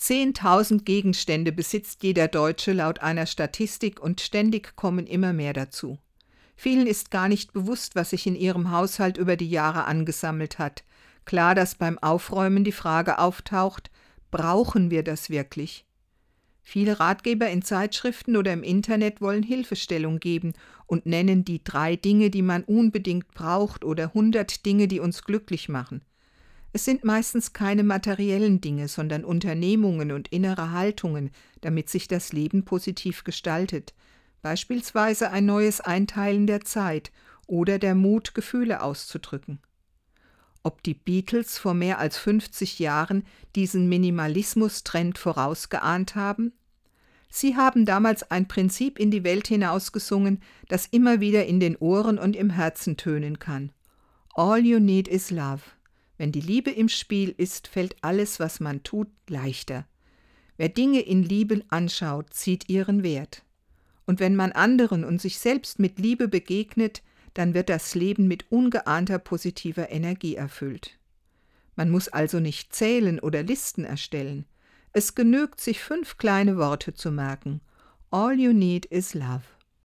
Zehntausend Gegenstände besitzt jeder Deutsche laut einer Statistik und ständig kommen immer mehr dazu. Vielen ist gar nicht bewusst, was sich in ihrem Haushalt über die Jahre angesammelt hat. Klar, dass beim Aufräumen die Frage auftaucht, brauchen wir das wirklich? Viele Ratgeber in Zeitschriften oder im Internet wollen Hilfestellung geben und nennen die drei Dinge, die man unbedingt braucht oder hundert Dinge, die uns glücklich machen. Es sind meistens keine materiellen Dinge, sondern Unternehmungen und innere Haltungen, damit sich das Leben positiv gestaltet, beispielsweise ein neues Einteilen der Zeit oder der Mut, Gefühle auszudrücken. Ob die Beatles vor mehr als 50 Jahren diesen Minimalismus-Trend vorausgeahnt haben? Sie haben damals ein Prinzip in die Welt hinausgesungen, das immer wieder in den Ohren und im Herzen tönen kann. All you need is love. Wenn die Liebe im Spiel ist, fällt alles, was man tut, leichter. Wer Dinge in Liebe anschaut, zieht ihren Wert. Und wenn man anderen und sich selbst mit Liebe begegnet, dann wird das Leben mit ungeahnter positiver Energie erfüllt. Man muss also nicht zählen oder Listen erstellen. Es genügt, sich fünf kleine Worte zu merken. All you need is love.